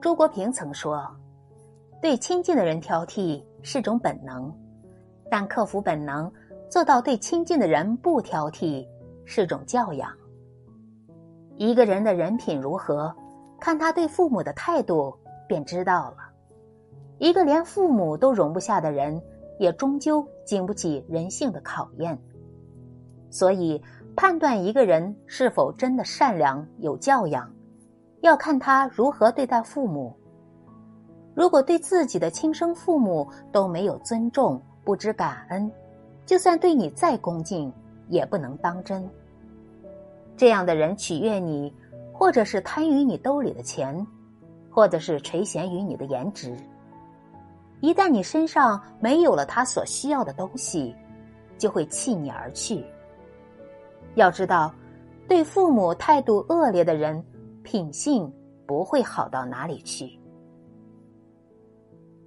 周国平曾说：“对亲近的人挑剔是种本能，但克服本能，做到对亲近的人不挑剔是种教养。一个人的人品如何，看他对父母的态度便知道了。一个连父母都容不下的人，也终究经不起人性的考验。所以，判断一个人是否真的善良有教养。”要看他如何对待父母。如果对自己的亲生父母都没有尊重、不知感恩，就算对你再恭敬，也不能当真。这样的人取悦你，或者是贪于你兜里的钱，或者是垂涎于你的颜值。一旦你身上没有了他所需要的东西，就会弃你而去。要知道，对父母态度恶劣的人。品性不会好到哪里去。